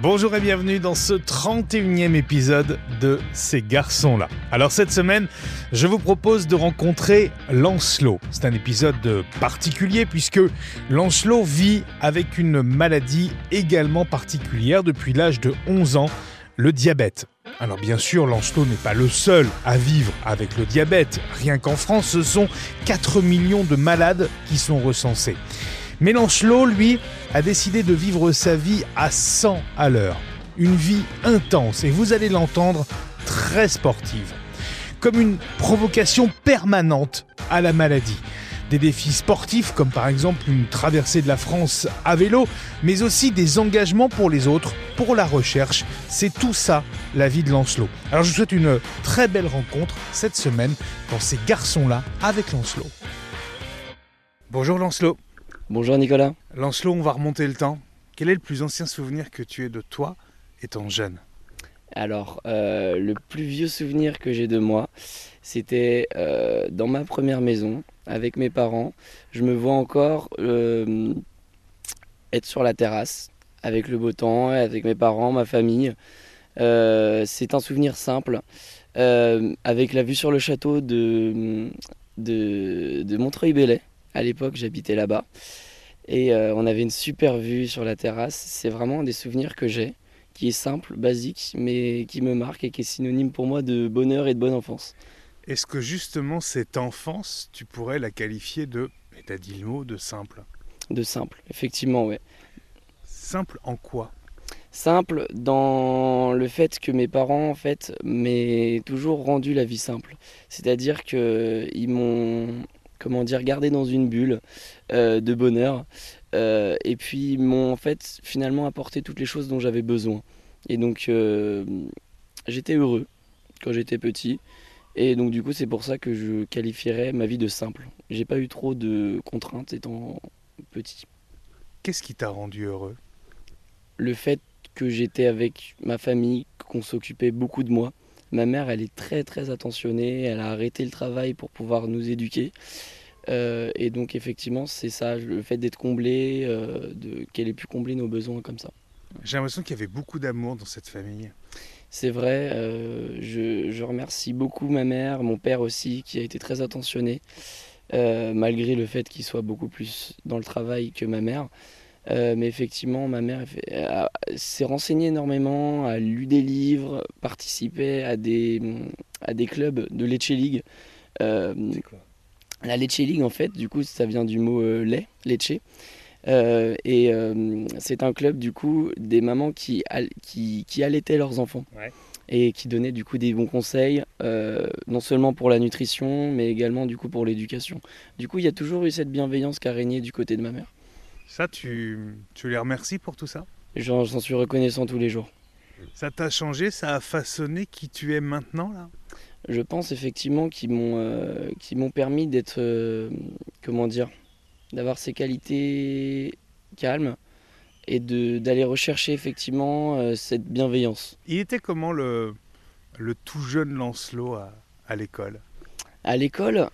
Bonjour et bienvenue dans ce 31e épisode de Ces garçons-là. Alors cette semaine, je vous propose de rencontrer Lancelot. C'est un épisode particulier puisque Lancelot vit avec une maladie également particulière depuis l'âge de 11 ans, le diabète. Alors bien sûr, Lancelot n'est pas le seul à vivre avec le diabète. Rien qu'en France, ce sont 4 millions de malades qui sont recensés. Mais Lancelot, lui, a décidé de vivre sa vie à 100 à l'heure. Une vie intense, et vous allez l'entendre, très sportive. Comme une provocation permanente à la maladie. Des défis sportifs comme par exemple une traversée de la France à vélo, mais aussi des engagements pour les autres, pour la recherche. C'est tout ça la vie de Lancelot. Alors je vous souhaite une très belle rencontre cette semaine dans ces garçons-là avec Lancelot. Bonjour Lancelot. Bonjour Nicolas. Lancelot, on va remonter le temps. Quel est le plus ancien souvenir que tu aies de toi étant jeune Alors, euh, le plus vieux souvenir que j'ai de moi, c'était euh, dans ma première maison avec mes parents. Je me vois encore euh, être sur la terrasse avec le beau temps, avec mes parents, ma famille. C'est un souvenir simple, avec la vue sur le château de, de, de Montreuil-Bellay à l'époque, j'habitais là-bas. Et euh, on avait une super vue sur la terrasse. C'est vraiment des souvenirs que j'ai, qui est simple, basique, mais qui me marque et qui est synonyme pour moi de bonheur et de bonne enfance. Est-ce que justement cette enfance, tu pourrais la qualifier de, mais t'as dit le mot, de simple? De simple, effectivement, ouais. Simple en quoi? Simple dans le fait que mes parents, en fait, m'aient toujours rendu la vie simple. C'est-à-dire qu'ils m'ont comment dire, gardé dans une bulle de bonheur. Euh, et puis m'ont en fait finalement apporté toutes les choses dont j'avais besoin. Et donc euh, j'étais heureux quand j'étais petit. Et donc du coup c'est pour ça que je qualifierais ma vie de simple. J'ai pas eu trop de contraintes étant petit. Qu'est-ce qui t'a rendu heureux? Le fait que j'étais avec ma famille, qu'on s'occupait beaucoup de moi. Ma mère, elle est très très attentionnée, elle a arrêté le travail pour pouvoir nous éduquer. Euh, et donc effectivement, c'est ça, le fait d'être comblé, euh, qu'elle ait pu combler nos besoins comme ça. J'ai l'impression qu'il y avait beaucoup d'amour dans cette famille. C'est vrai, euh, je, remercie beaucoup ma mère, mon père aussi, qui a été très attentionné, malgré le fait qu'il soit beaucoup plus dans le travail que ma mère. mais effectivement, ma mère s'est renseignée énormément, a lu des livres, participé à des, à des clubs de Lecce League. C'est quoi? La Lecce League, en fait, du coup, ça vient du mot euh, lait, Lecce. Euh, et euh, c'est un club, du coup, des mamans qui, qui, qui allaitaient leurs enfants. Et qui donnaient, du coup, des bons conseils, non seulement pour la nutrition, mais également, du coup, pour l'éducation. Du coup, il y a toujours eu cette bienveillance qui a régné du côté de ma mère. Ça, tu, tu les remercies pour tout ça? J'en suis reconnaissant tous les jours. Ça t'a changé, ça a façonné qui tu es maintenant, là? Je pense effectivement qu'ils m'ont euh, m'ont permis d'être euh, comment dire d'avoir ces qualités calmes et d'aller rechercher effectivement euh, cette bienveillance. Il était comment le, le tout jeune Lancelot à, à l'école? À l'école,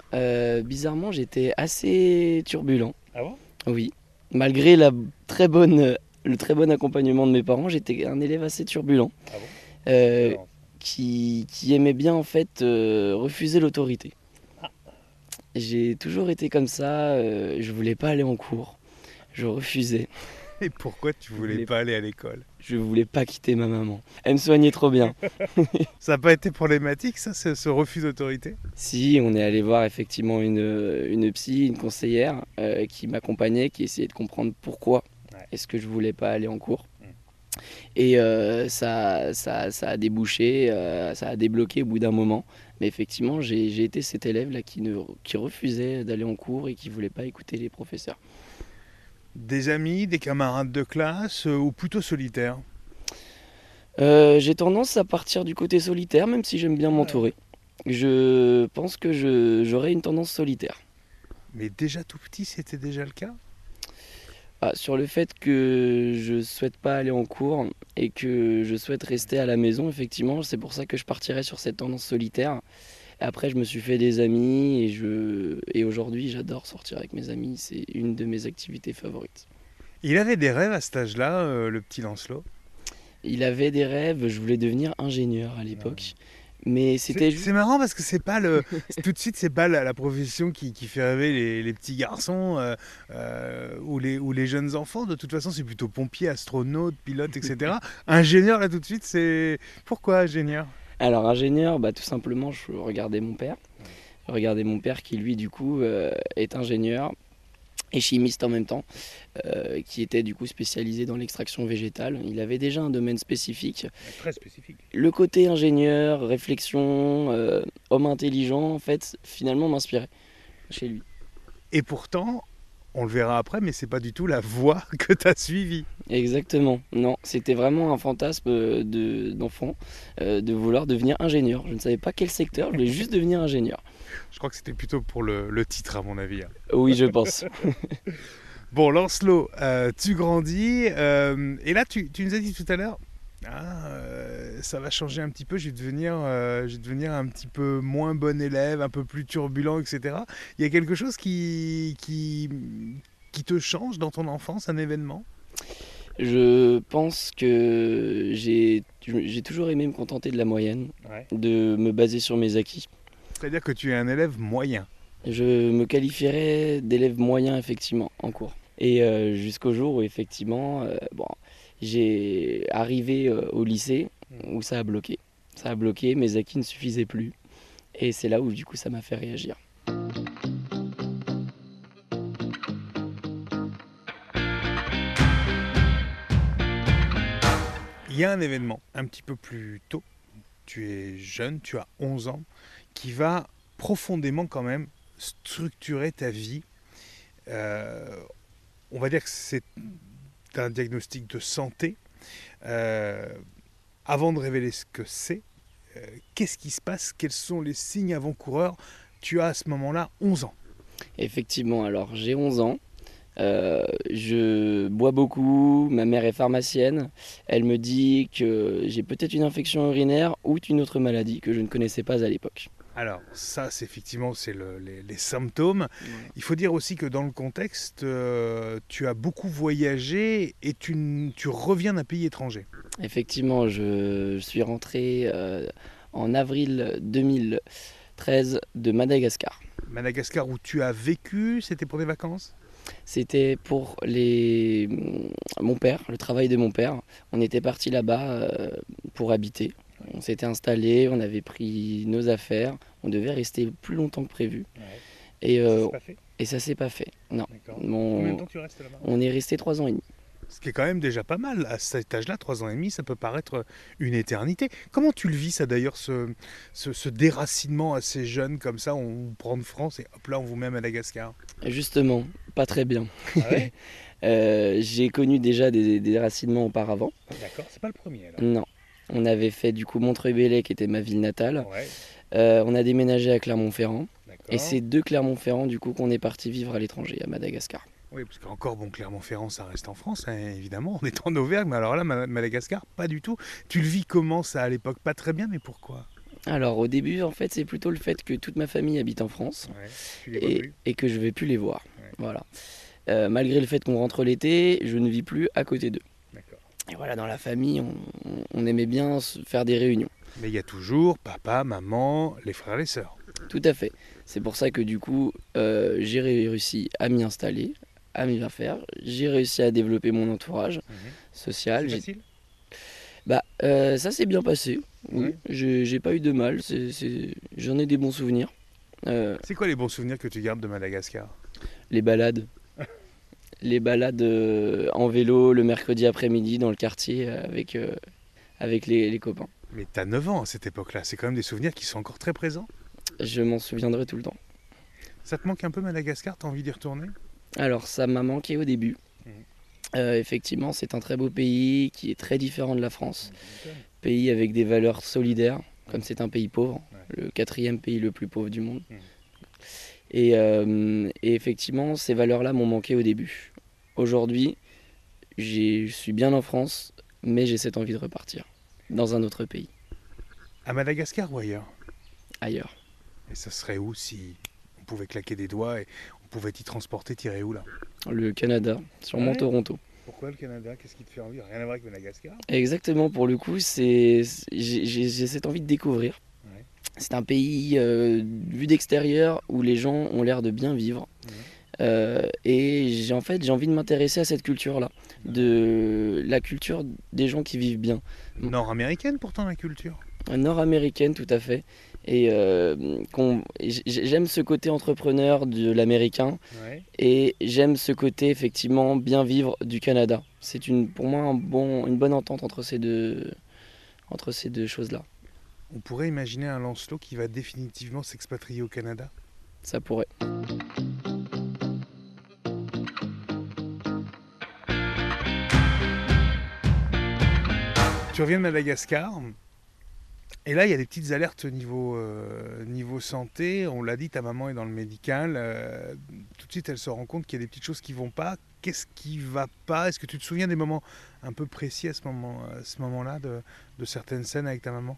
bizarrement, j'étais assez turbulent. Ah bon? Oui. Malgré la très bonne, le très bon accompagnement de mes parents, j'étais un élève assez turbulent. Ah bon? Qui, aimait bien en fait euh, refuser l'autorité. J'ai toujours été comme ça, euh, je voulais pas aller en cours, je refusais. Et pourquoi tu voulais, voulais pas aller à l'école? Je voulais pas quitter ma maman. Elle me soignait trop bien. ça n'a pas été problématique ça, ce refus d'autorité? Si, on est allé voir effectivement une, une psy, une conseillère euh, qui m'accompagnait, qui essayait de comprendre pourquoi est-ce que je voulais pas aller en cours. Et euh, ça, ça, ça, a débouché, euh, ça a débloqué au bout d'un moment. Mais effectivement, j'ai été cet élève-là qui, ne, qui refusait d'aller en cours et qui ne voulait pas écouter les professeurs. Des amis, des camarades de classe euh, ou plutôt solitaires? J'ai tendance à partir du côté solitaire, même si j'aime bien m'entourer. Je pense que j'aurais une tendance solitaire. Mais déjà tout petit, c'était déjà le cas? Ah, sur le fait que je souhaite pas aller en cours et que je souhaite rester à la maison, effectivement, c'est pour ça que je partirais sur cette tendance solitaire. après, je me suis fait des amis et, je... et aujourd'hui, j'adore sortir avec mes amis. C'est une de mes activités favorites. Il avait des rêves à cet âge-là, euh, le petit Lancelot? Il avait des rêves, je voulais devenir ingénieur à l'époque. Mais c'était C'est juste. c'est marrant parce que c'est pas le. tout de suite, c'est pas la, la profession qui, qui fait rêver les, les petits garçons euh, euh, ou, les, ou les jeunes enfants. De toute façon, c'est plutôt pompier, astronaute, pilote, etc. ingénieur, là, tout de suite, c'est. Pourquoi ingénieur? Alors, ingénieur, bah, tout simplement, je regardais mon père. Je regardais mon père qui, lui, du coup, euh, est ingénieur et chimiste en même temps, euh, qui était du coup spécialisé dans l'extraction végétale. Il avait déjà un domaine spécifique. Très spécifique. Le côté ingénieur, réflexion, euh, homme intelligent, en fait, finalement m'inspirait chez lui. Et pourtant, on le verra après, mais c'est pas du tout la voie que tu as suivie. Exactement. Non, c'était vraiment un fantasme euh, de- d'enfant euh, de vouloir devenir ingénieur. Je ne savais pas quel secteur, je voulais juste devenir ingénieur. Je crois que c'était plutôt pour le, le titre, à mon avis. hein. Oui, je pense. Bon, Lancelot, euh, tu grandis. euh, et là, tu, tu nous as dit tout à l'heure, ah, euh, ça va changer un petit peu, je vais, devenir, je vais devenir un petit peu moins bon élève, un peu plus turbulent, etc. Il y a quelque chose qui, qui, qui te change dans ton enfance, un événement? Je pense que j'ai j'ai toujours aimé me contenter de la moyenne, de me baser sur mes acquis. C'est-à-dire que tu es un élève moyen. Je me qualifierais d'élève moyen effectivement en cours. Et euh, jusqu'au jour où effectivement, euh, bon, j'ai arrivé euh, au lycée où ça a bloqué. Ça a bloqué, mes acquis ne suffisaient plus. Et c'est là où du coup ça m'a fait réagir. Il y a un événement un petit peu plus tôt, tu es jeune, tu as 11 ans, qui va profondément quand même structurer ta vie. Euh, on va dire que c'est un diagnostic de santé. Euh, avant de révéler ce que c'est, euh, qu'est-ce qui se passe? Quels sont les signes avant-coureurs? Tu as à ce moment-là 11 ans. Effectivement, alors j'ai 11 ans. Je bois beaucoup, ma mère est pharmacienne. Elle me dit que j'ai peut-être une infection urinaire ou une autre maladie que je ne connaissais pas à l'époque. Alors ça, c'est effectivement c'est le- les, les symptômes. Il faut dire aussi que dans le contexte, euh, tu as beaucoup voyagé et tu, reviens d'un pays étranger. Effectivement, je, je suis rentré euh, en avril 2013 de Madagascar. Madagascar où tu as vécu, c'était pour des vacances? C'était pour les... mon père, le travail de mon père. On était parti là-bas euh, pour habiter. On s'était installé, on avait pris nos affaires. On devait rester plus longtemps que prévu. Et, euh, pas fait et ça s'est pas fait. Non. Temps tu restes là-bas? On est resté trois ans et demi. Ce qui est quand même déjà pas mal. À cet âge-là, 3 ans et demi, ça peut paraître une éternité. Comment tu le vis, ça d'ailleurs, ce, ce, ce déracinement assez jeune comme ça? On vous prend de France et hop là, on vous met à Madagascar. Justement, pas très bien. Ah ouais Euh, J'ai connu déjà des, des déracinements auparavant. D'accord, c'est pas le premier là. Non. On avait fait du coup Montreuil-Bellay, qui était ma ville natale. Ouais, Euh, on a déménagé à Clermont-Ferrand. Et c'est de Clermont-Ferrand du coup qu'on est parti vivre à l'étranger, à Madagascar. Oui, parce qu'encore, bon, Clermont-Ferrand, ça reste en France, hein, évidemment. On est en Auvergne, mais alors là, Ma- Madagascar, pas du tout. Tu le vis comment ça à l'époque? Pas très bien, mais pourquoi? Alors au début, en fait, c'est plutôt le fait que toute ma famille habite en France ouais, et, et que je vais plus les voir. Ouais. Voilà. Euh, malgré le fait qu'on rentre l'été, je ne vis plus à côté d'eux. Et voilà, dans la famille, on, aimait bien se faire des réunions. Mais il y a toujours papa, maman, les frères et les sœurs. Tout à fait. C'est pour ça que du coup, euh, j'ai réussi à m'y installer, à m'y faire. J'ai réussi à développer mon entourage social. J'ai- facile? Bah, euh, ça s'est bien passé. Oui, j'ai pas eu de mal. c'est- c'est- J'en ai des bons souvenirs. Euh, C'est quoi les bons souvenirs que tu gardes de Madagascar? les balades. Les balades euh, en vélo le mercredi après-midi dans le quartier euh, avec, euh, avec les, les copains. Mais t'as 9 ans à cette époque-là, c'est quand même des souvenirs qui sont encore très présents. Je m'en souviendrai tout le temps. Ça te manque un peu Madagascar? T'as envie d'y retourner? Alors, ça m'a manqué au début. Euh, effectivement, c'est un très beau pays qui est très différent de la France. Pays avec des valeurs solidaires, comme c'est un pays pauvre, le quatrième pays le plus pauvre du monde. Et, euh, et effectivement, ces valeurs-là m'ont manqué au début. Aujourd'hui, je suis bien en France, mais j'ai cette envie de repartir dans un autre pays, À Madagascar ou ailleurs? Ailleurs. Et ça serait où si on pouvait claquer des doigts et on pouvait t'y transporter, tirer où là? Le Canada, sûrement Ouais. Toronto. Pourquoi le Canada? Qu'est-ce qui te fait envie? Rien à voir avec Madagascar? Exactement, pour le coup, c'est j'ai cette envie de découvrir. Ouais. C'est un pays euh, vu d'extérieur où les gens ont l'air de bien vivre. Ouais. Euh, et j'ai en fait j'ai envie de m'intéresser à cette culture-là, de la culture des gens qui vivent bien. Nord-américaine pourtant la culture? Nord-américaine, tout à fait. Et euh, j'aime ce côté entrepreneur de l'américain Ouais. et j'aime ce côté effectivement bien vivre du Canada. C'est une, pour moi un bon, une bonne entente entre ces deux, entre ces deux choses-là. On pourrait imaginer un Lancelot qui va définitivement s'expatrier au Canada? Ça pourrait. Tu reviens de Madagascar. Et là, il y a des petites alertes niveau, euh, niveau santé. On l'a dit, ta maman est dans le médical. euh, tout de suite, elle se rend compte qu'il y a des petites choses qui vont pas. Qu'est-ce qui va pas? Est-ce que tu te souviens des moments un peu précis à ce moment, moment-là de, de certaines scènes avec ta maman?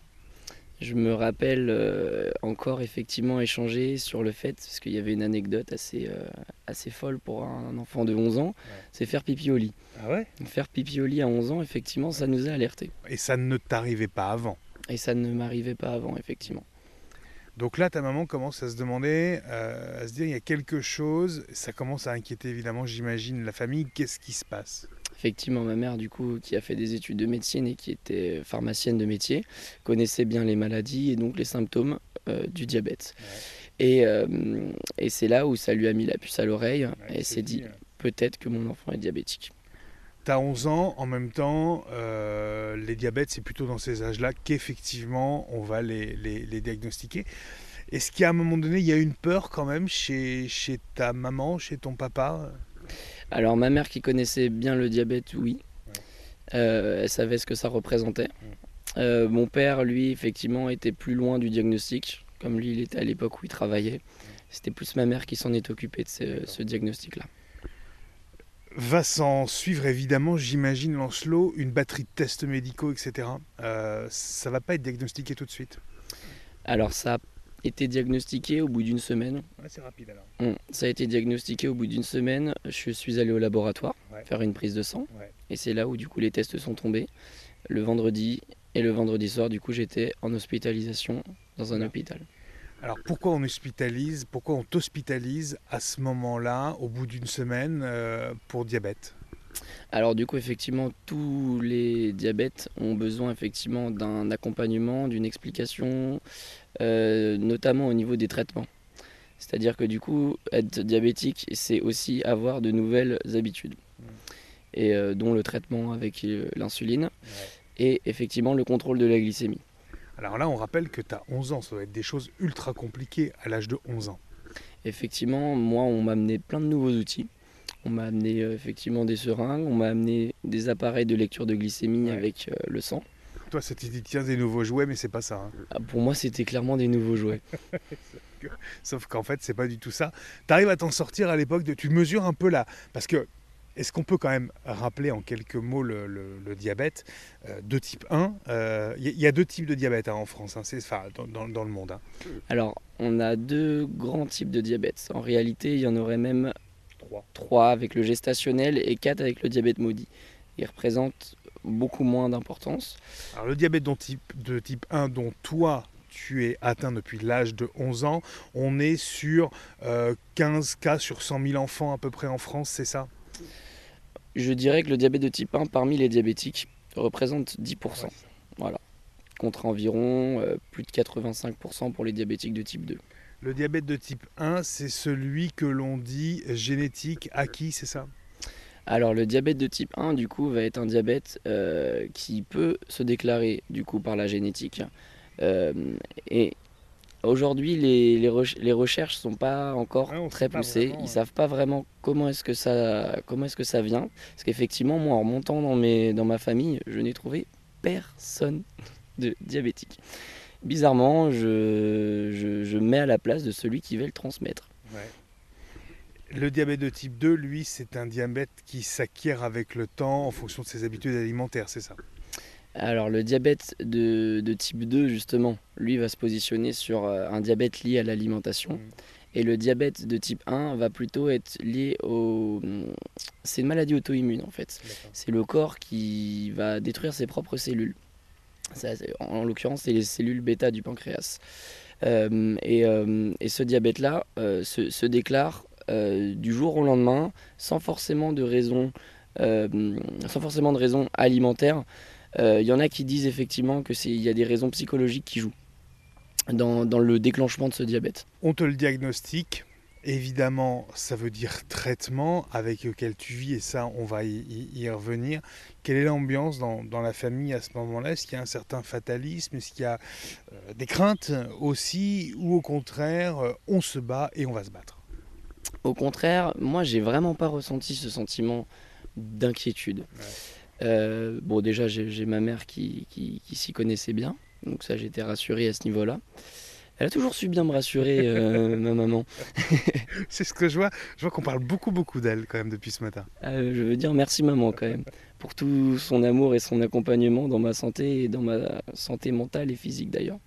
Je me rappelle euh, encore effectivement échanger sur le fait, parce qu'il y avait une anecdote assez, euh, assez folle pour un enfant de 11 ans, c'est faire pipi au lit. Ah ouais? Faire pipi au lit à 11 ans, effectivement, ça nous a alertés. Et ça ne t'arrivait pas avant? Et ça ne m'arrivait pas avant, effectivement. Donc là, ta maman commence à se demander, euh, à se dire, il y a quelque chose. Ça commence à inquiéter évidemment, j'imagine, la famille. Qu'est-ce qui se passe? Effectivement, ma mère, du coup, qui a fait des études de médecine et qui était pharmacienne de métier, connaissait bien les maladies et donc les symptômes euh, du diabète. Et, euh, et c'est là où ça lui a mis la puce à l'oreille et s'est dit peut-être que mon enfant est diabétique. T'as 11 ans, en même temps, euh, les diabètes, c'est plutôt dans ces âges-là qu'effectivement, on va les, les- les diagnostiquer. Est-ce qu'à un moment donné, il y a une peur quand même chez, chez ta maman, chez ton papa? Alors ma mère qui connaissait bien le diabète, oui. Euh, elle savait ce que ça représentait. Euh, mon père, lui, effectivement, était plus loin du diagnostic. Comme lui, il était à l'époque où il travaillait. C'était plus ma mère qui s'en est occupée de ce, ce diagnostic-là. Va s'en suivre évidemment, j'imagine, Lancelot, une batterie de tests médicaux, etc. Euh, ça va pas être diagnostiqué tout de suite. Alors ça été diagnostiqué au bout d'une semaine. Ouais, c'est rapide alors. Hum, Ça a été diagnostiqué au bout d'une semaine. Je suis allé au laboratoire Ouais. faire une prise de sang. Ouais. Et c'est là où du coup les tests sont tombés. Le vendredi et le vendredi soir, du coup, j'étais en hospitalisation dans un hôpital. Alors pourquoi on hospitalise, pourquoi on t'hospitalise à ce moment-là, au bout d'une semaine, euh, pour diabète? Alors du coup, effectivement, tous les diabètes ont besoin effectivement d'un accompagnement, d'une explication, euh, notamment au niveau des traitements. C'est-à-dire que du coup, être diabétique, c'est aussi avoir de nouvelles habitudes, et euh, dont le traitement avec euh, l'insuline et effectivement le contrôle de la glycémie. Alors là, on rappelle que tu as 11 ans, ça doit être des choses ultra compliquées à l'âge de 11 ans. Effectivement, moi, on m'a amené plein de nouveaux outils. On m'a amené effectivement des seringues, on m'a amené des appareils de lecture de glycémie Ouais. avec le sang. Toi, ça te dit, tiens, des nouveaux jouets, mais c'est pas ça. hein. Ah, Pour moi, c'était clairement des nouveaux jouets. Sauf qu'en fait, c'est pas du tout ça. Tu arrives à t'en sortir à l'époque de. Tu mesures un peu là. Parce que. Est-ce qu'on peut quand même rappeler en quelques mots le, le- le diabète euh, de type 1 Euh, Il y, a- il y a deux types de diabète hein, en France, hein, c'est, enfin, dans, dans- dans le monde. Alors, on a deux grands types de diabète. En réalité, il y en aurait même Trois. trois avec le gestationnel et quatre avec le diabète maudit. Ils représentent beaucoup moins d'importance. Alors le diabète dont type, de type 1 dont toi tu es atteint depuis l'âge de 11 ans, on est sur euh, 15 cas sur 100 000 enfants à peu près en France, c'est ça? Je dirais que le diabète de type 1 parmi les diabétiques représente 10%. Ouais. Voilà. Contre environ euh, plus de 85% pour les diabétiques de type 2. Le diabète de type 1, c'est celui que l'on dit génétique, acquis, c'est ça? Alors le diabète de type 1 du coup va être un diabète euh, qui peut se déclarer du coup par la génétique. Euh, et aujourd'hui les, les, reche- les recherches sont pas encore Ouais, très pas poussées. vraiment, Ils ouais. savent pas vraiment comment est-ce que ça comment est-ce que ça vient. Parce qu'effectivement moi en remontant dans mes dans ma famille je n'ai trouvé personne de diabétique. Bizarrement je, je, je mets à la place de celui qui va le transmettre. Le diabète de type 2, lui, c'est un diabète qui s'acquiert avec le temps en fonction de ses habitudes alimentaires, c'est ça? Alors le diabète de, de type 2 justement, lui va se positionner sur euh, un diabète lié à l'alimentation. Mhm. Et le diabète de type 1 va plutôt être lié au... C'est une maladie auto-immune en fait. C'est le corps qui va détruire ses propres cellules. en l'occurrence, c'est les cellules bêta du pancréas. Euh, euh, et, ce diabète-là euh, se, déclare du jour au lendemain sans forcément de raison, sans forcément de raison alimentaire. Il y en a qui disent effectivement qu'il y a des raisons psychologiques qui jouent dans, dans le déclenchement de ce diabète. On te le diagnostique, Évidemment, ça veut dire traitement avec lequel tu vis, et ça, on va y, revenir. Quelle est l'ambiance dans, la famille à ce moment-là? Est-ce qu'il y a un certain fatalisme? Est-ce qu'il y a euh, des craintes aussi? Ou au contraire, euh, on se bat et on va se battre? Au contraire, moi, j'ai vraiment pas ressenti ce sentiment d'inquiétude. Euh, bon, déjà, j'ai ma mère qui, qui s'y connaissait bien, donc ça, j'étais rassuré à ce niveau-là. Elle a toujours su bien me rassurer, euh, ma maman. c'est ce que je vois. Je vois qu'on parle beaucoup, beaucoup d'elle quand même depuis ce matin. Euh, je veux dire merci maman quand même pour tout son amour et son accompagnement dans ma santé et dans ma santé mentale et physique d'ailleurs.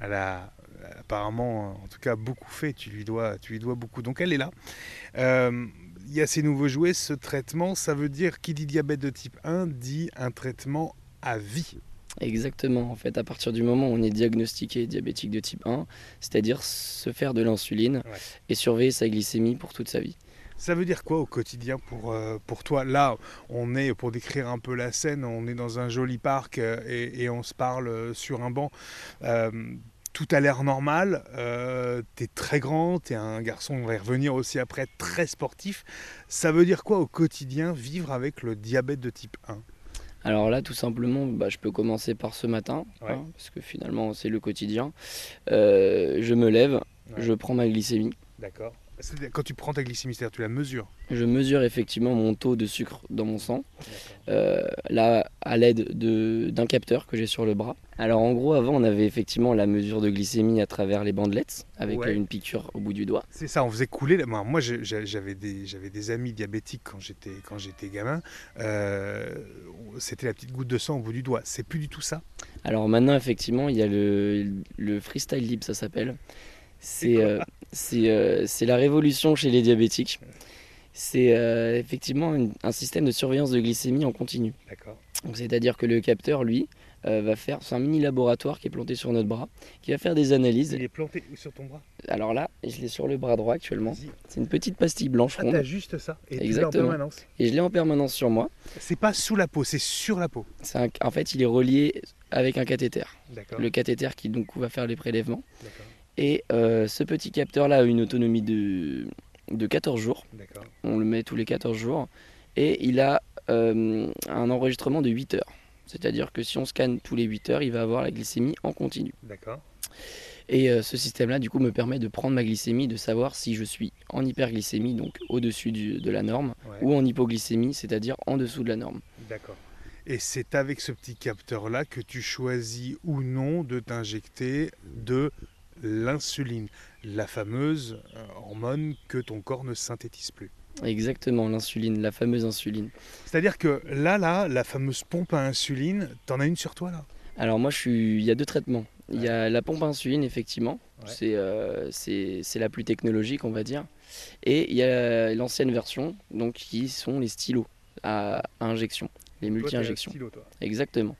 Elle a apparemment, en tout cas, beaucoup fait. Tu lui dois, tu lui dois beaucoup. Donc elle est là. Euh, il y a ces nouveaux jouets, ce traitement, ça veut dire qui dit diabète de type 1 dit un traitement à vie. Exactement, en fait, à partir du moment où on est diagnostiqué diabétique de type 1, c'est-à-dire se faire de l'insuline et surveiller sa glycémie pour toute sa vie. Ça veut dire quoi au quotidien pour, euh, pour toi? Là, on est, pour décrire un peu la scène, on est dans un joli parc euh, et, on se parle euh, sur un banc. Tout a l'air normal, tu es très grand, tu es un garçon, on va y revenir aussi après, très sportif. Ça veut dire quoi au quotidien vivre avec le diabète de type 1 alors là, tout simplement, bah, je peux commencer par ce matin, hein, parce que finalement, c'est le quotidien. Euh, je me lève, je prends ma glycémie. D'accord. Quand tu prends ta glycémie, c'est-à-dire tu la mesures Je mesure effectivement mon taux de sucre dans mon sang, euh, là à l'aide d'un capteur que j'ai sur le bras. Alors en gros, avant on avait effectivement la mesure de glycémie à travers les bandelettes avec une piqûre au bout du doigt. C'est ça, on faisait couler. Moi, j'avais des, des amis diabétiques quand j'étais gamin. Euh, c'était la petite goutte de sang au bout du doigt. C'est plus du tout ça Alors maintenant, effectivement, il y a le, le freestyle lib, ça s'appelle. Euh, euh, c'est la révolution chez les diabétiques. C'est euh, effectivement un système de surveillance de glycémie en continu. C'est-à-dire que le capteur, lui, va faire. C'est un mini laboratoire qui est planté sur notre bras, qui va faire des analyses. Il est planté sur ton bras? Alors là, je l'ai sur le bras droit actuellement. C'est une petite pastille blanche ah, ronde. juste ça. Et Exactement. en permanence. Et je l'ai en permanence sur moi. C'est pas sous la peau, c'est sur la peau. En fait, il est relié avec un cathéter. Le cathéter qui donc va faire les prélèvements. Et euh, ce petit capteur-là a une autonomie de, de 14 jours. On le met tous les 14 jours. Et il a euh, un enregistrement de 8 heures. C'est-à-dire que si on scanne tous les 8 heures, il va avoir la glycémie en continu. D'accord. Et euh, ce système-là, du coup, me permet de prendre ma glycémie, de savoir si je suis en hyperglycémie, donc au-dessus de la norme, ou en hypoglycémie, c'est-à-dire en dessous de la norme. D'accord. Et c'est avec ce petit capteur-là que tu choisis ou non de t'injecter de l'insuline, la fameuse euh, hormone que ton corps ne synthétise plus. Exactement, l'insuline, la fameuse insuline. C'est-à-dire que là, là, la fameuse pompe à insuline, t'en as une sur toi là? Alors moi, je suis... il y a deux traitements. Il y a la pompe à insuline, effectivement, euh, c'est la plus technologique, on va dire. Et il y a l'ancienne version, donc qui sont les stylos à, injection, les multi-injections. Exactement.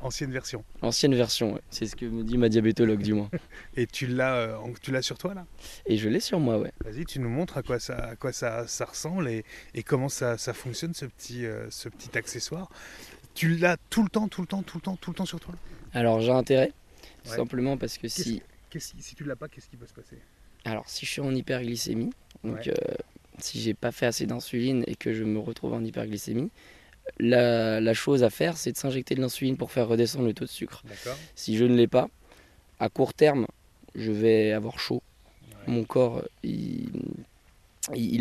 Ancienne version. Ancienne version, c'est ce que me dit ma diabétologue du moins. Et tu l'as, euh, tu l'as sur toi là? Et je l'ai sur moi, ouais. Vas-y, tu nous montres à quoi ça, à quoi ça, ça ressemble et, et comment ça, ça, fonctionne ce petit, euh, ce petit accessoire. Tu l'as tout le temps, tout le temps, tout le temps, tout le temps sur toi? Alors j'ai intérêt, simplement parce que si. si tu l'as pas, qu'est-ce qui peut se passer? Alors si je suis en hyperglycémie, donc euh, si j'ai pas fait assez d'insuline et que je me retrouve en hyperglycémie, la, chose à faire, c'est de s'injecter de l'insuline pour faire redescendre le taux de sucre. Si je ne l'ai pas, à court terme, je vais avoir chaud. Mon corps, il,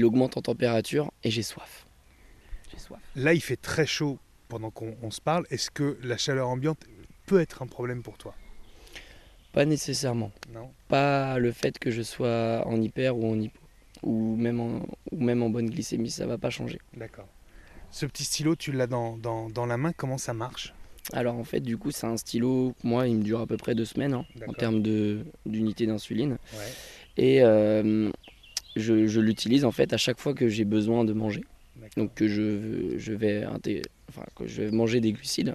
augmente en température et j'ai soif. soif. Là, il fait très chaud pendant qu'on se parle. Est-ce que la chaleur ambiante peut être un problème pour toi? Pas nécessairement. Non. Pas le fait que je sois en hyper ou en hypo. Ou même en, ou même en bonne glycémie, ça va pas changer. D'accord. Ce petit stylo, tu l'as dans, dans, la main, comment ça marche? Alors en fait du coup c'est un stylo, moi il me dure à peu près deux semaines hein, en termes d'unité d'insuline. Et euh, je, je l'utilise en fait à chaque fois que j'ai besoin de manger. Donc que je, je vais inté- enfin, que je vais manger des glucides.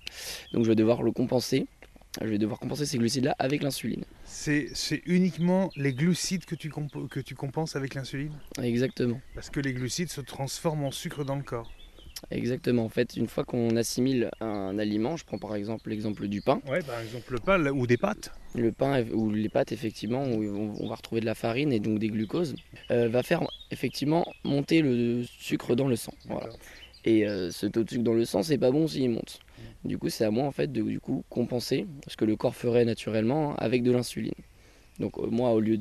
Donc je vais devoir le compenser. Je vais devoir compenser ces glucides-là avec l'insuline. C'est uniquement les glucides que tu, que tu compenses avec l'insuline? Exactement. Parce que les glucides se transforment en sucre dans le corps. Exactement. En fait, une fois qu'on assimile un aliment, je prends par exemple l'exemple du pain. Ouais, par exemple le pain ou des pâtes. Le pain ou les pâtes, effectivement, où on va retrouver de la farine et donc des glucoses, euh, va faire effectivement monter le sucre dans le sang. Voilà. Et euh, ce taux de sucre dans le sang, c'est pas bon s'il monte. Du coup, c'est à moi en fait de du coup compenser ce que le corps ferait naturellement avec de l'insuline. Donc euh, moi, au lieu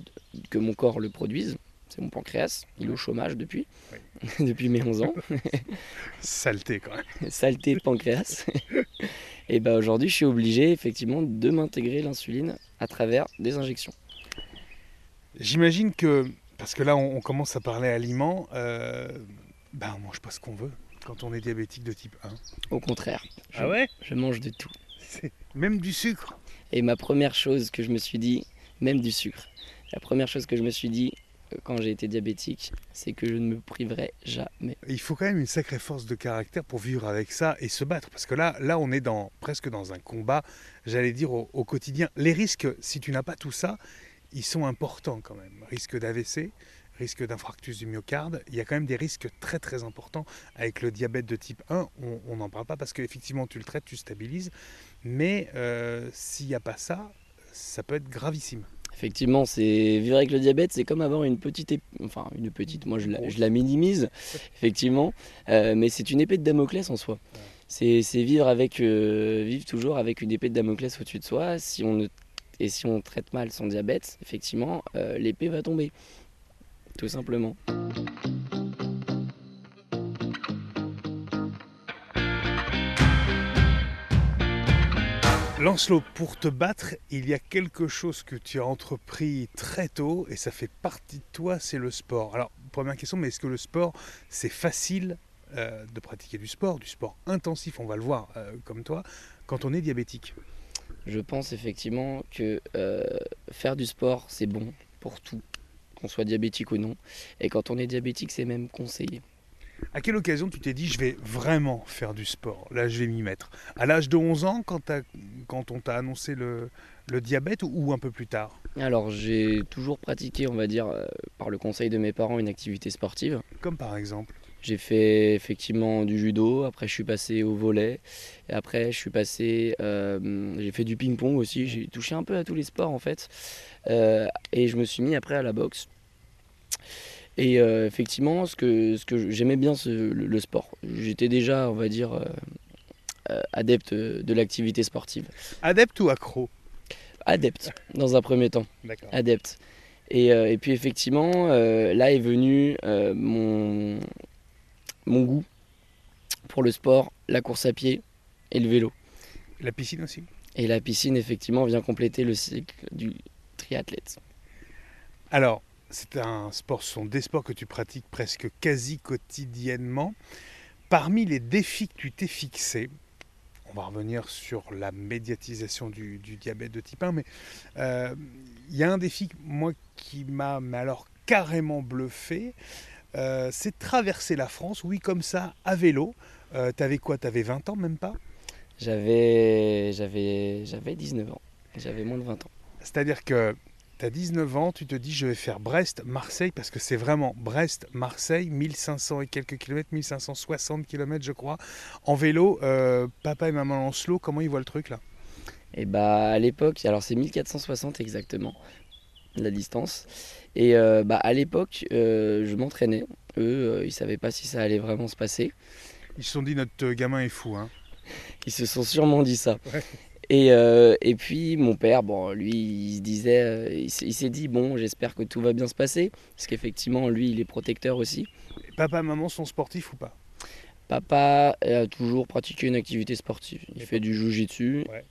que mon corps le produise, c'est mon pancréas, il est au chômage depuis, depuis mes 11 ans, Saleté quand même. saleté de pancréas. et bah aujourd'hui, je suis obligé effectivement de m'intégrer l'insuline à travers des injections. J'imagine que, parce que là on, on commence à parler aliments, euh, ben on mange pas ce qu'on veut quand on est diabétique de type 1. Au contraire, je, ouais? je mange de tout. Même du sucre? Et ma première chose que je me suis dit, même du sucre, la première chose que je me suis dit quand j'ai été diabétique, c'est que je ne me priverai jamais. Il faut quand même une sacrée force de caractère pour vivre avec ça et se battre. Parce que là, là on est dans, presque dans un combat, j'allais dire, au, quotidien. Les risques, si tu n'as pas tout ça, ils sont importants quand même. Risque d'AVC, risque d'infarctus du myocarde. Il y a quand même des risques très très importants avec le diabète de type 1. On- On n'en parle pas parce qu'effectivement tu le traites, tu stabilises. Mais euh, s'il n'y a pas ça, ça peut être gravissime. Effectivement, c'est vivre avec le diabète, c'est comme avoir une petite, ép- enfin une petite, moi je la, je la minimise, effectivement, euh, mais c'est une épée de Damoclès en soi. C'est c'est vivre avec, euh, vivre toujours avec une épée de Damoclès au-dessus de soi. Si on ne, et si on traite mal son diabète, effectivement, euh, l'épée va tomber, tout simplement. Lancelot, pour te battre, il y a quelque chose que tu as entrepris très tôt et ça fait partie de toi, c'est le sport. Alors, première question, mais est-ce que le sport, c'est facile euh, de pratiquer du sport, du sport intensif, on va le voir euh, comme toi, quand on est diabétique? Je pense effectivement que euh, faire du sport, c'est bon pour tout, qu'on soit diabétique ou non. Et quand on est diabétique, c'est même conseillé. À quelle occasion tu t'es dit, je vais vraiment faire du sport? Là, je vais m'y mettre. À l'âge de 11 ans, quand, on t'a annoncé le, le diabète ou, ou un peu plus tard? Alors j'ai toujours pratiqué, on va dire, euh, par le conseil de mes parents, une activité sportive. Comme par exemple? J'ai fait effectivement du judo, après je suis passé au volet, et après je suis passé, euh, j'ai fait du ping-pong aussi, j'ai touché un peu à tous les sports en fait, Euh, et je me suis mis après à la boxe. Et euh, effectivement, ce que, ce que j'aimais bien ce- le, le sport. J'étais déjà, on va dire, euh, euh, adepte de l'activité sportive. Adepte ou accro? Adepte, dans un premier temps. D'accord. adepte. Et, euh, et puis effectivement, là est venu mon, mon goût pour le sport, la course à pied et le vélo. La piscine aussi? Et la piscine, effectivement, vient compléter le cycle du triathlète. Alors, c'est un sport, ce sont des sports que tu pratiques presque quasi quotidiennement. Parmi les défis que tu t'es fixés, on va revenir sur la médiatisation du, du diabète de type 1, mais euh, il y a un défi, moi, qui m'a alors carrément bluffé, euh, c'est traverser la France, oui, comme ça, à vélo. Euh, T'avais quoi? T'avais 20 ans, même pas? J'avais, j'avais, j'avais 19 ans. J'avais moins de 20 ans. C'est-à-dire que tu as 19 ans, tu te dis je vais faire Brest-Marseille parce que c'est vraiment Brest-Marseille, 1500 et quelques kilomètres, 1560 kilomètres je crois, en vélo. Euh, papa et maman Lancelot, comment ils voient le truc là? Et bah à l'époque, alors c'est 1460 exactement la distance. Et euh, bah à l'époque, euh, je m'entraînais. Eux, ils savaient pas si ça allait vraiment se passer. Ils se sont dit notre gamin est fou. Hein. Ils se sont sûrement dit ça. Ouais. Et, euh, et puis mon père, bon, lui, il se disait, euh, il s'est dit, bon, j'espère que tout va bien se passer, parce qu'effectivement, lui, il est protecteur aussi. Et papa et maman sont sportifs ou pas? Papa a toujours pratiqué une activité sportive. Il fait du jujitsu. Ouais.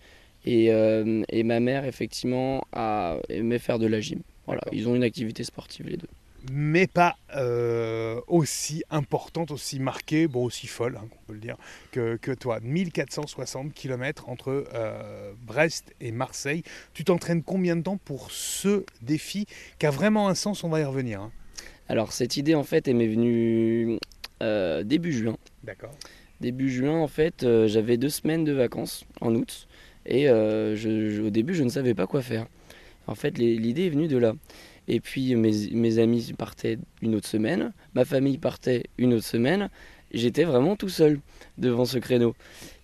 Et, euh, et ma mère, effectivement, a aimé faire de la gym. Voilà, ils ont une activité sportive les deux. Mais pas euh, aussi importante, aussi marquée, bon aussi folle, hein, qu'on peut le dire, que, que toi. 1460 km entre euh, Brest et Marseille. Tu t'entraînes combien de temps pour ce défi qui a vraiment un sens On va y revenir. hein. Alors cette idée en fait elle m'est venue euh, début juin. D'accord. Début juin en fait j'avais deux semaines de vacances en août et je- je- au début je ne savais pas quoi faire. En fait l'idée est venue de là. Et puis mes, mes amis partaient une autre semaine, ma famille partait une autre semaine. J'étais vraiment tout seul devant ce créneau.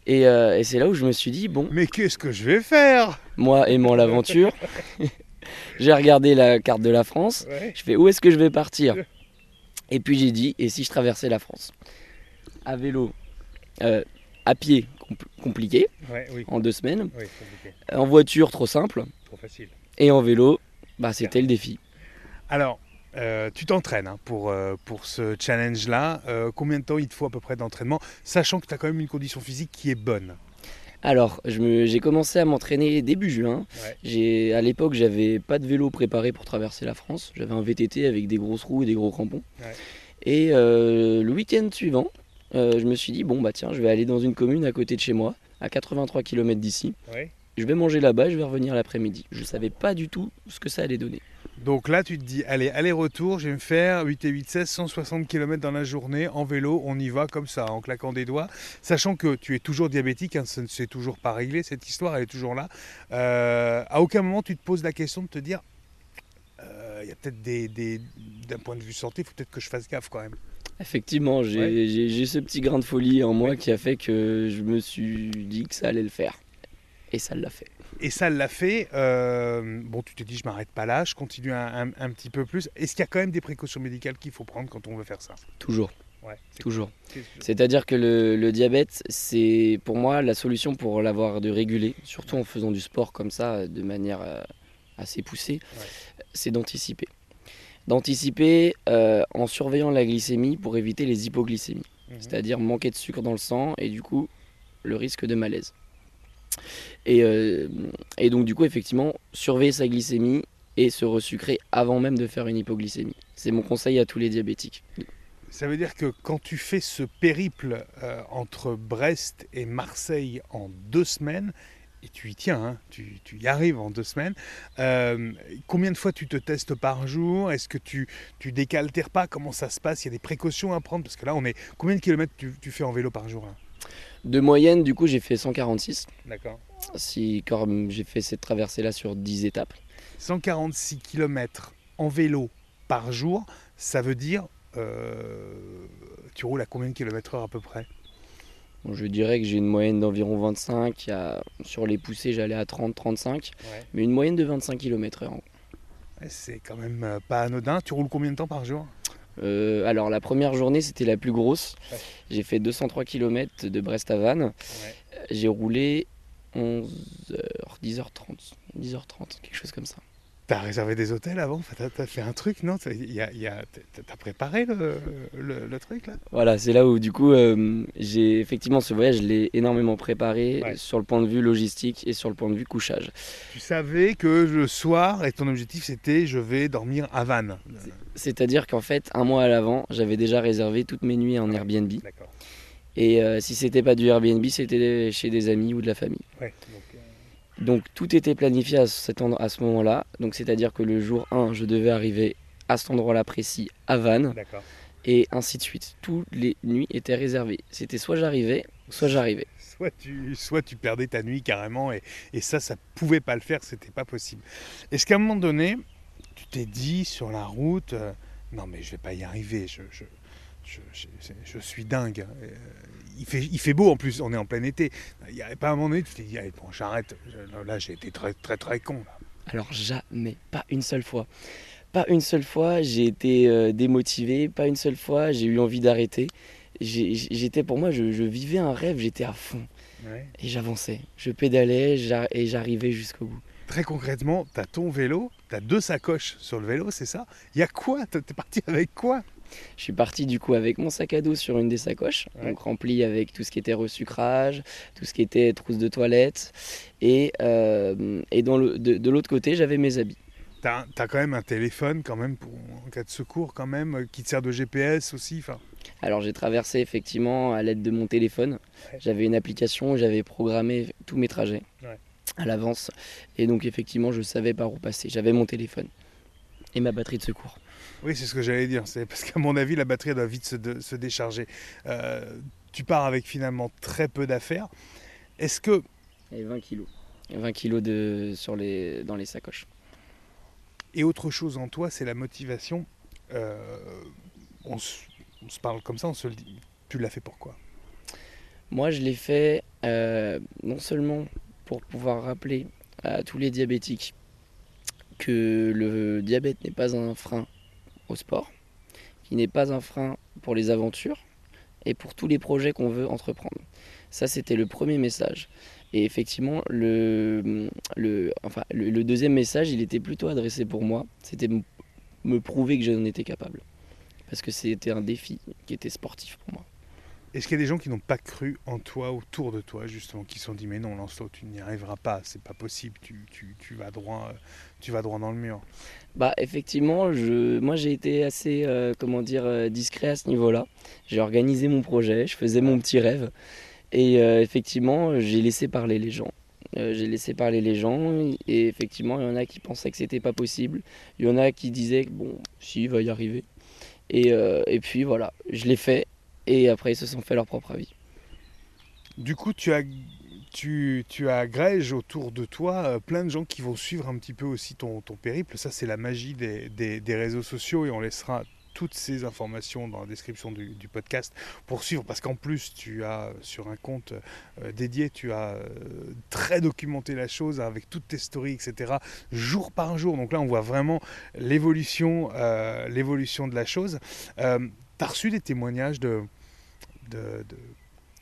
Et, euh, et c'est là où je me suis dit, bon, Mais qu'est-ce que je vais faire? moi aimant l'aventure, j'ai regardé la carte de la France, Ouais. je fais où est-ce que je vais partir? Et puis j'ai dit, et si je traversais la France? À vélo, euh, à pied, compl- compliqué, Ouais, oui. en deux semaines, Oui, en voiture, trop simple, Trop facile. et en vélo, bah, c'était le défi. Alors, euh, tu t'entraînes hein, pour, euh, pour ce challenge-là. Euh, combien de temps il te faut à peu près d'entraînement Sachant que tu as quand même une condition physique qui est bonne? Alors, j'ai commencé à m'entraîner début juin. Ouais. À l'époque, j'avais pas de vélo préparé pour traverser la France. J'avais un VTT avec des grosses roues et des gros crampons. Ouais. Et le week-end suivant, je me suis dit, bon, bah tiens, je vais aller dans une commune à côté de chez moi, à 83 km d'ici. Ouais. Je vais manger là-bas, je vais revenir l'après-midi. Je savais pas du tout ce que ça allait donner. Donc là, tu te dis, allez, aller-retour, je vais me faire 8 et 8, 16, 160 km dans la journée en vélo, on y va comme ça, en claquant des doigts. Sachant que tu es toujours diabétique, hein, ça ne s'est toujours pas réglé, cette histoire, elle est toujours là. Euh, à aucun moment, tu te poses la question de te dire, euh, il y a peut-être des, d'un point de vue santé, il faut peut-être que je fasse gaffe quand même. Effectivement, j'ai, Ouais. j'ai- j'ai ce petit grain de folie en moi qui a fait que je me suis dit que ça allait le faire. Et ça l'a fait. Et ça l'a fait. euh, bon, tu te dis, je m'arrête pas là, je continue un, un- un petit peu plus. Est-ce qu'il y a quand même des précautions médicales qu'il faut prendre quand on veut faire ça? Toujours, Ouais. toujours. c'est- C'est-à-dire que le, le diabète, c'est pour moi la solution pour l'avoir de réguler, surtout en faisant du sport comme ça, de manière euh, assez poussée, Ouais. c'est d'anticiper. D'anticiper euh, en surveillant la glycémie pour éviter les hypoglycémies, Mhm. c'est-à-dire manquer de sucre dans le sang et du coup le risque de malaise. Et, euh, et donc du coup effectivement surveiller sa glycémie et se resucrer avant même de faire une hypoglycémie. C'est mon conseil à tous les diabétiques. Ça veut dire que quand tu fais ce périple euh, entre Brest et Marseille en deux semaines, et tu y tiens, hein, tu, y arrives en deux semaines, euh, combien de fois tu te testes par jour? Est-ce que tu, tu décales tes repas Comment ça se passe? Il y a des précautions à prendre? Parce que là, on est. Combien de kilomètres tu, fais en vélo par jour là De moyenne du coup j'ai fait 146. D'accord. si comme j'ai fait cette traversée là sur 10 étapes. 146 km en vélo par jour, ça veut dire. euh, tu roules à combien de kilomètres heure à peu près? Je dirais que j'ai une moyenne d'environ 25, il y a- sur les poussées j'allais à 30-35, mais une moyenne de 25 km/h. C'est quand même euh, pas anodin. Tu roules combien de temps par jour? Euh, alors la première journée c'était la plus grosse, Ouais. j'ai fait 203 km de Brest à Vannes, j'ai roulé 11h, 10h30, 10h30, quelque chose comme ça. T'as réservé des hôtels avant? Enfin, T'as fait un truc, non? T'as préparé le, le- le truc là? Voilà, c'est là où du coup euh, j'ai effectivement ce voyage, je l'ai énormément préparé Ouais. sur le point de vue logistique et sur le point de vue couchage. Tu savais que le soir, et ton objectif c'était je vais dormir à Vannes. C'est-à-dire qu'en fait, un mois à l'avant, j'avais déjà réservé toutes mes nuits en Ouais. Airbnb. D'accord. Et euh, si c'était pas du Airbnb, c'était chez des amis ou de la famille. Ouais, donc, euh, Donc tout était planifié à, cet endroit- à ce moment-là. Donc c'est-à-dire que le jour 1, je devais arriver à cet endroit-là précis, à Vannes, et ainsi de suite. Toutes les nuits étaient réservées. C'était soit j'arrivais, soit j'arrivais. Soit tu, soit tu perdais ta nuit carrément, et, et ça, ça pouvait pas le faire, c'était pas possible. Est-ce qu'à un moment donné, tu t'es dit sur la route, euh, non mais je vais pas y arriver, je, je, je, je- je suis dingue. Euh, il, fait, il fait beau en plus, on est en plein été. Il n'y avait pas un moment donné, tu t'es dit, allez, bon, j'arrête. Là, j'ai été très, très, très con. là. Alors jamais, pas une seule fois. Pas une seule fois, j'ai été euh, démotivé, pas une seule fois, j'ai eu envie d'arrêter. J'étais pour moi, je, vivais un rêve, j'étais à fond. Et j'avançais, je pédalais et j'arrivais jusqu'au bout. Très concrètement, tu as ton vélo, tu as deux sacoches sur le vélo, c'est ça? Il y a quoi? T'es t'es parti avec quoi? Je suis parti du coup avec mon sac à dos sur une des sacoches, Ouais. donc rempli avec tout ce qui était resucrage, tout ce qui était trousse de toilette. Et, euh, et dans le- de, de l'autre côté, j'avais mes habits. T'as as quand même un téléphone quand même pour, en cas de secours quand même euh, qui te sert de GPS aussi. Enfin, Alors j'ai traversé effectivement à l'aide de mon téléphone. Ouais. J'avais une application où j'avais programmé tous mes trajets Ouais. À l'avance. Et donc effectivement, je savais par où passer. J'avais mon téléphone et ma batterie de secours. Oui, c'est ce que j'allais dire. C'est parce qu'à mon avis, la batterie doit vite se, de- se décharger. Euh, tu pars avec finalement très peu d'affaires. Est-ce que Et 20 kilos. 20 kilos de, sur les, dans les sacoches. et autre chose en toi, c'est la motivation. Euh, on, se, on se parle comme ça, on se le dit. Tu l'as fait pourquoi? Moi, je l'ai fait euh, non seulement pour pouvoir rappeler à tous les diabétiques que le diabète n'est pas un frein au sport, qui n'est pas un frein pour les aventures et pour tous les projets qu'on veut entreprendre. Ça, c'était le premier message. Et effectivement, le, le, deuxième message, il était plutôt adressé pour moi. C'était me prouver que j'en étais capable. Parce que c'était un défi qui était sportif pour moi. Est-ce qu'il y a des gens qui n'ont pas cru en toi, autour de toi, justement, qui se sont dit Mais non, Lancelot, tu n'y arriveras pas, c'est pas possible, tu, tu- tu vas droit, tu vas droit dans le mur. Bah effectivement, je, moi j'ai été assez, euh, comment dire, euh, discret à ce niveau-là. J'ai organisé mon projet, je faisais mon petit rêve. Et euh, effectivement, j'ai laissé parler les gens. J'ai laissé parler les gens et effectivement, il y en a qui pensaient que c'était pas possible. Il y en a qui disaient bon, si, il va y arriver. Et, et puis voilà, je l'ai fait et après ils se sont fait leur propre avis. Du coup, tu as, tu, tu agrèges autour de toi euh, plein de gens qui vont suivre un petit peu aussi ton, ton périple. Ça, c'est la magie des, des- réseaux sociaux et on laissera toutes ces informations dans la description du, podcast pour suivre parce qu'en plus tu as euh, sur un compte euh, dédié tu as très documenté la chose avec toutes tes stories etc jour par jour donc là on voit vraiment l'évolution l'évolution de la chose tu as reçu des témoignages de, de, de-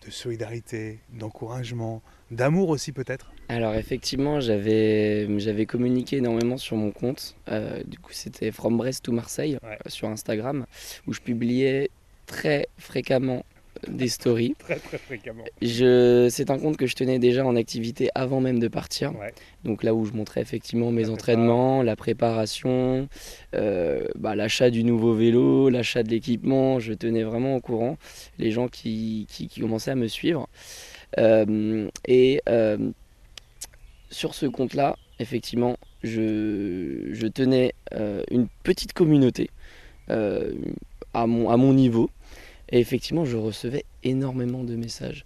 de solidarité d'encouragement d'amour aussi peut-être? Alors effectivement, j'avais j'avais communiqué énormément sur mon compte. Euh, du coup, c'était From Brest to Marseille Ouais. euh, sur Instagram, où je publiais très fréquemment des stories. très très fréquemment Je, c'est un compte que je tenais déjà en activité avant même de partir. Ouais. Donc là où je montrais effectivement mes La entraînements, la préparation, euh, bah, l'achat du nouveau vélo, l'achat de l'équipement, je tenais vraiment au courant les gens qui, qui, qui commençaient à me suivre. Euh, et euh, sur ce compte-là, effectivement, je, je tenais une petite communauté à, mon, à mon niveau. Et effectivement, je recevais énormément de messages.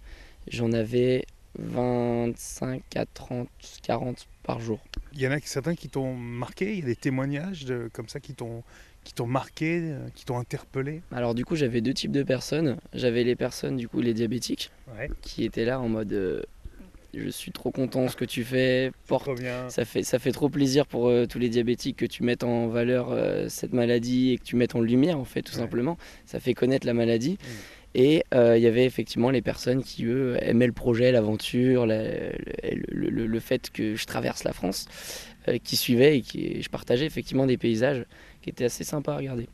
J'en avais 25 à 30, 40 par jour. il y en a certains qui t'ont marqué il y a des témoignages de, comme ça qui t'ont qui t'ont marqué euh, qui t'ont interpellé? Alors du coup, j'avais deux types de personnes. J'avais les personnes, du coup, les diabétiques, ouais qui étaient là en mode euh, je suis trop content ce que tu fais, porte Ça fait, ça fait trop plaisir pour euh, tous les diabétiques que tu mettes en valeur euh, cette maladie et que tu mettes en lumière, en fait, tout Ouais. simplement. Ça fait connaître la maladie. Et euh, il y avait effectivement les personnes qui, eux, aimaient le projet, l'aventure, la- le, le- le- le fait que je traverse la France, qui suivaient et qui je partageais effectivement des paysages qui étaient assez sympas à regarder.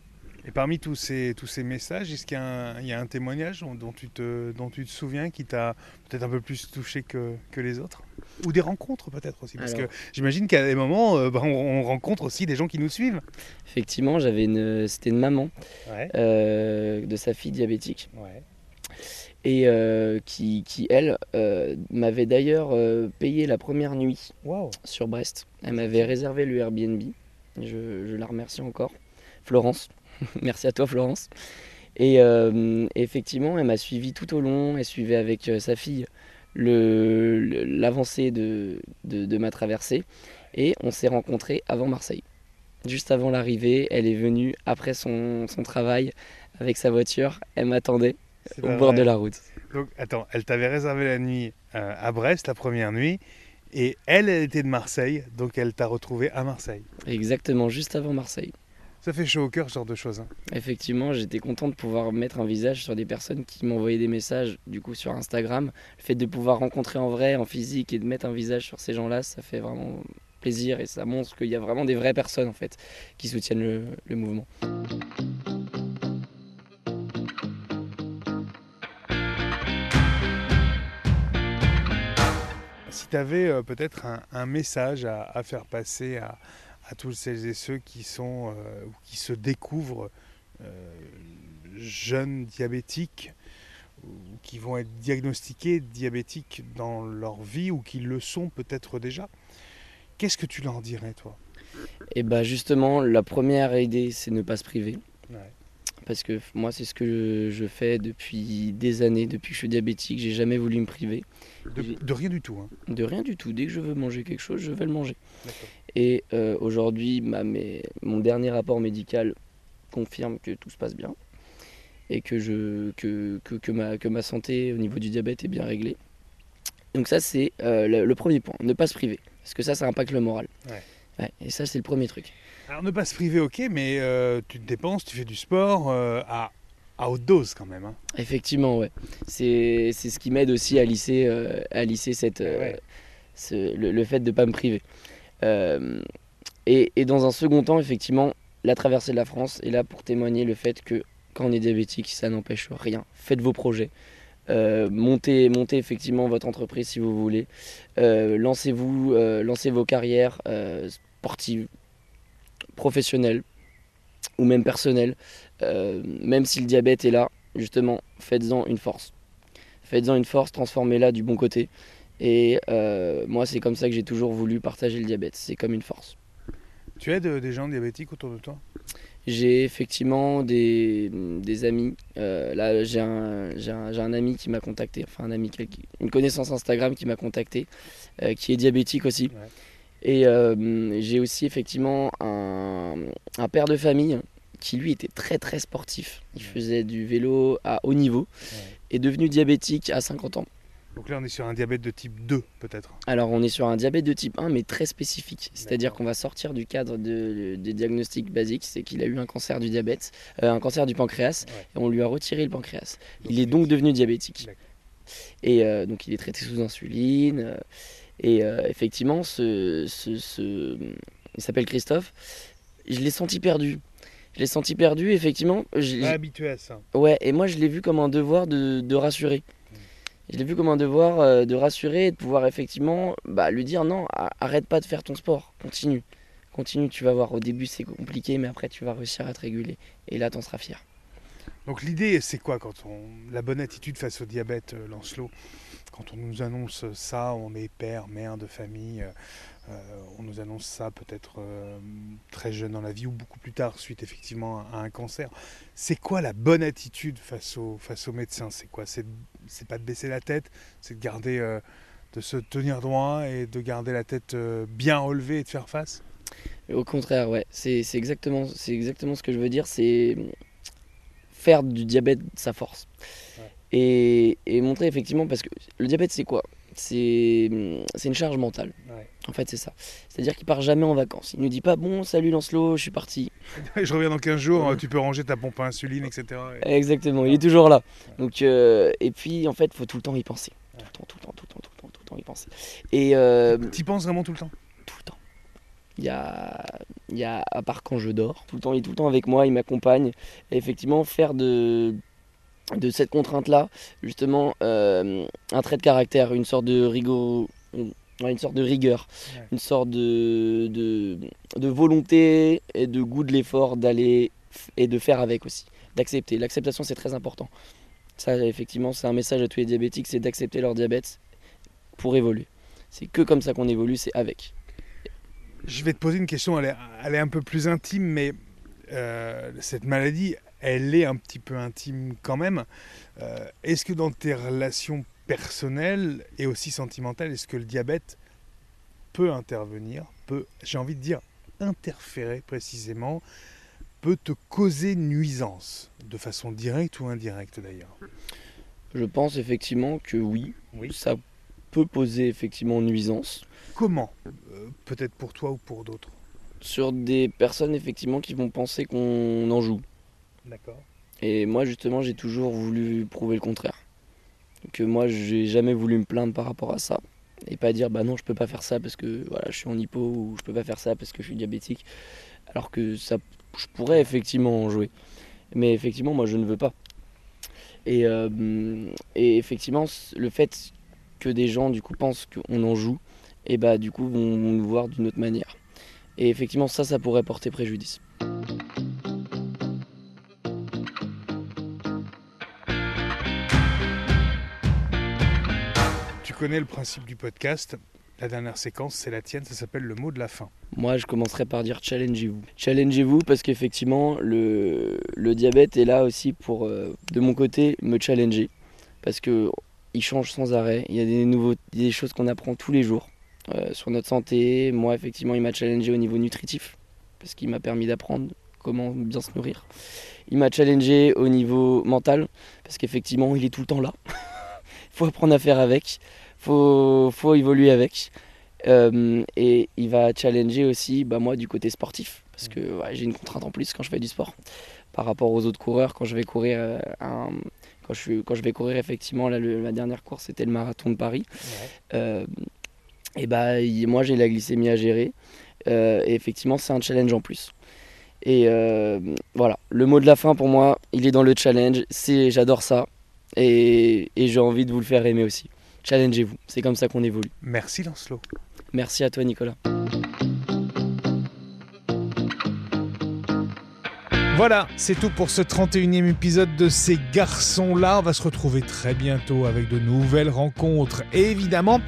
Et parmi tous ces, tous ces messages, est-ce qu'il y, a un- il y a un témoignage dont, tu te, dont tu te souviens qui t'a peut-être un peu plus touché que, que les autres? Ou des rencontres peut-être aussi Parce Alors. que j'imagine qu'à des moments, euh, bah, on, on rencontre aussi des gens qui nous suivent. Effectivement, j'avais une, c'était une maman Ouais, euh, de sa fille diabétique. ouais. et euh, qui, qui, elle, m'avait d'ailleurs payé la première nuit sur Brest. Elle m'avait réservé le Airbnb. Je, je la remercie encore. Florence. Merci à toi, Florence. Et euh, effectivement, elle m'a suivi tout au long. Elle suivait avec euh, sa fille le- le- l'avancée de, de, de ma traversée. Et on s'est rencontrés avant Marseille. Juste avant l'arrivée, elle est venue après son, son travail avec sa voiture. Elle m'attendait au bord vrai. de la route. Donc attends, elle t'avait réservé la nuit euh, à Brest, la première nuit, et elle, elle était de Marseille, donc elle t'a retrouvé à Marseille. Exactement, juste avant Marseille. Ça fait chaud au cœur ce genre de choses. hein. Effectivement, j'étais content de pouvoir mettre un visage sur des personnes qui m'envoyaient des messages du coup sur Instagram. Le fait de pouvoir rencontrer en vrai, en physique et de mettre un visage sur ces gens-là, ça fait vraiment plaisir et ça montre qu'il y a vraiment des vraies personnes en fait qui soutiennent le, le mouvement. Si tu avais peut-être un, un message à, à faire passer à, à tous celles et ceux qui sont euh, ou qui se découvrent euh, jeunes diabétiques ou qui vont être diagnostiqués diabétiques dans leur vie ou qui le sont peut-être déjà, qu'est-ce que tu leur dirais toi? Et bah justement, la première idée, c'est ne pas se priver. Ouais. Parce que moi, c'est ce que je, fais depuis des années, depuis que je suis diabétique. J'ai jamais voulu me priver De, de rien du tout. hein. de rien du tout. Dès que je veux manger quelque chose, je vais le manger. Et euh, aujourd'hui, mes- mon dernier rapport médical confirme que tout se passe bien et que, je, que, que, que ma, que ma santé au niveau du diabète est bien réglée. Donc ça, c'est euh, le, le premier point, ne pas se priver. Parce que ça, ça impacte le moral. Ouais. Ouais, et ça, c'est le premier truc. Alors ne pas se priver, ok, mais euh, tu te dépenses, tu fais du sport euh, à, à haute dose quand même. hein. Effectivement, ouais. C'est ce qui m'aide aussi à lisser, euh, à lisser cette, Ouais. ce- le, le fait de ne pas me priver. Et, et dans un second temps, effectivement, la traversée de la France est là pour témoigner le fait que quand on est diabétique, ça n'empêche rien. Faites vos projets. Euh, montez, montez effectivement votre entreprise si vous voulez. Euh, lancez-vous, euh, lancez vos carrières sportives, professionnelles ou même personnelles. Euh, même si le diabète est là, justement, faites-en une force. Faites-en une force, transformez-la du bon côté. Et euh, moi, c'est comme ça que j'ai toujours voulu partager le diabète. C'est comme une force. Tu aides euh, des gens diabétiques autour de toi? J'ai effectivement des, des amis. Euh, là, j'ai un, ami qui m'a contacté, enfin un ami, une connaissance Instagram qui m'a contacté, euh, qui est diabétique aussi. Ouais. Et euh, j'ai aussi effectivement un, un père de famille qui lui était très très sportif. Il faisait du vélo à haut niveau, est devenu diabétique à 50 ans. Donc là, on est sur un diabète de type 2 peut-être. Alors on est sur un diabète de type 1 mais très spécifique. C'est-à-dire qu'on va sortir du cadre de- des diagnostics basiques, c'est qu'il a eu un cancer du diabète, euh, un cancer du pancréas, Ouais. et on lui a retiré le pancréas. Donc, il est donc devenu diabétique. Et euh, donc il est traité sous insuline. euh, et euh, effectivement, ce, ce- ce- il s'appelle Christophe. Je l'ai senti perdu. Je l'ai senti perdu, effectivement. je- Pas habitué à ça. Ouais, et moi je l'ai vu comme un devoir de, de rassurer. Je l'ai vu comme un devoir euh, de rassurer et de pouvoir effectivement bah, lui dire non, arrête pas de faire ton sport, continue. Continue, tu vas voir. Au début c'est compliqué, mais après tu vas réussir à te réguler. Et là t'en seras fier. Donc l'idée, c'est quoi quand on la bonne attitude face au diabète, euh, Lancelot? Quand on nous annonce ça, on est père, mère de famille, euh, euh, on nous annonce ça peut-être très jeune dans la vie ou beaucoup plus tard suite effectivement à un cancer. C'est quoi la bonne attitude face au face médecin? C'est quoi? C'est pas de baisser la tête, c'est de garder, de se tenir droit et de garder la tête bien relevée et de faire face? Au contraire, ouais, c'est c'est exactement, c'est exactement ce que je veux dire, c'est faire du diabète sa force. Ouais. Et, et montrer effectivement, parce que le diabète c'est quoi? C'est une charge mentale. En fait, c'est ça. C'est-à-dire qu'il part jamais en vacances. Il nous dit pas bon, salut Lancelot, je suis parti. Je reviens dans 15 jours, Ouais. tu peux ranger ta pompe à insuline, etc. Et- Exactement, il est toujours là. Donc, euh, et puis, en fait, faut tout le temps y penser. Tout le temps, tout le temps, tout le temps, tout le temps, tout le temps y penser. Et euh, T'y penses vraiment tout le temps? Il y a, il y a, à part quand je dors, tout le temps, il est tout le temps avec moi, il m'accompagne. Et effectivement, faire de, de cette contrainte-là, justement, euh, un trait de caractère, une sorte de rigo, une, sorte de rigueur, Ouais. une sorte de, de, de volonté et de goût de l'effort d'aller et de faire avec aussi, d'accepter. L'acceptation, c'est très important. Ça, effectivement, c'est un message à tous les diabétiques, c'est d'accepter leur diabète pour évoluer. C'est que comme ça qu'on évolue, c'est avec. Je vais te poser une question, elle est, elle est un peu plus intime, mais euh, cette maladie, elle est un petit peu intime quand même. Euh, est-ce que dans tes relations personnelles et aussi sentimentales, est-ce que le diabète peut intervenir, peut, j'ai envie de dire, interférer précisément, peut te causer nuisance, de façon directe ou indirecte d'ailleurs? Je pense effectivement que oui, Oui. ça peut poser effectivement nuisance Comment Euh, Peut-être pour toi ou pour d'autres sur des personnes effectivement qui vont penser qu'on en joue. D'accord. Et moi justement j'ai toujours voulu prouver le contraire. Que moi j'ai jamais voulu me plaindre par rapport à ça. Et pas dire bah non je peux pas faire ça parce que voilà je suis en hypo ou je peux pas faire ça parce que je suis diabétique. Alors que ça je pourrais effectivement en jouer. Mais effectivement moi je ne veux pas. Et, euh, et effectivement le fait que des gens du coup pensent qu'on en joue, et bah du coup vont, vont nous voir d'une autre manière. Et effectivement ça ça pourrait porter préjudice. Tu connais le principe du podcast? La dernière séquence, c'est la tienne, ça s'appelle le mot de la fin. Moi, je commencerai par dire challengez-vous. Challengez-vous parce qu'effectivement, le, le, diabète est là aussi pour, euh, de mon côté, me challenger. Parce que il change sans arrêt. Il y a des, nouveaux, des choses qu'on apprend tous les jours euh, sur notre santé. Moi, effectivement, il m'a challengé au niveau nutritif parce qu'il m'a permis d'apprendre comment bien se nourrir. Il m'a challengé au niveau mental parce qu'effectivement, il est tout le temps là. Il faut apprendre à faire avec. Il faut, faut évoluer avec. Euh, et il va challenger aussi bah, moi du côté sportif parce que j'ai une contrainte en plus quand je fais du sport par rapport aux autres coureurs quand je vais courir euh, un, quand je, quand je vais courir effectivement là, la dernière course c'était le marathon de Paris euh, et bah moi j'ai la glycémie à gérer. Et effectivement c'est un challenge en plus. Et voilà. Le mot de la fin pour moi il est dans le challenge. C'est j'adore ça. Et, et j'ai envie de vous le faire aimer aussi. Challengez-vous. C'est comme ça qu'on évolue. Merci Lancelot. Merci à toi Nicolas. Voilà, c'est tout pour ce 31e épisode de ces garçons-là. On va se retrouver très bientôt avec de nouvelles rencontres évidemment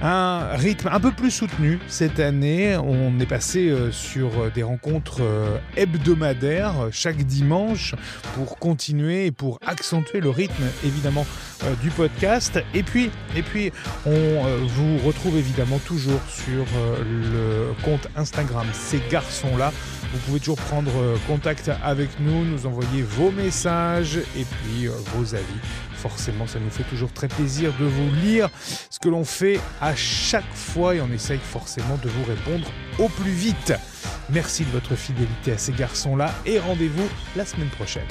un rythme un peu plus soutenu cette année. On est passé euh, sur des rencontres euh, hebdomadaires chaque dimanche pour continuer et pour accentuer le rythme évidemment euh, du podcast. Et puis, et puis on vous retrouve évidemment toujours sur le compte Instagram ces garçons-là. Vous pouvez toujours prendre contact avec nous, nous envoyer vos messages et puis euh, vos avis. Forcément, ça nous fait toujours très plaisir de vous lire ce que l'on fait à chaque fois et on essaye forcément de vous répondre au plus vite. Merci de votre fidélité à ces garçons-là et rendez-vous la semaine prochaine.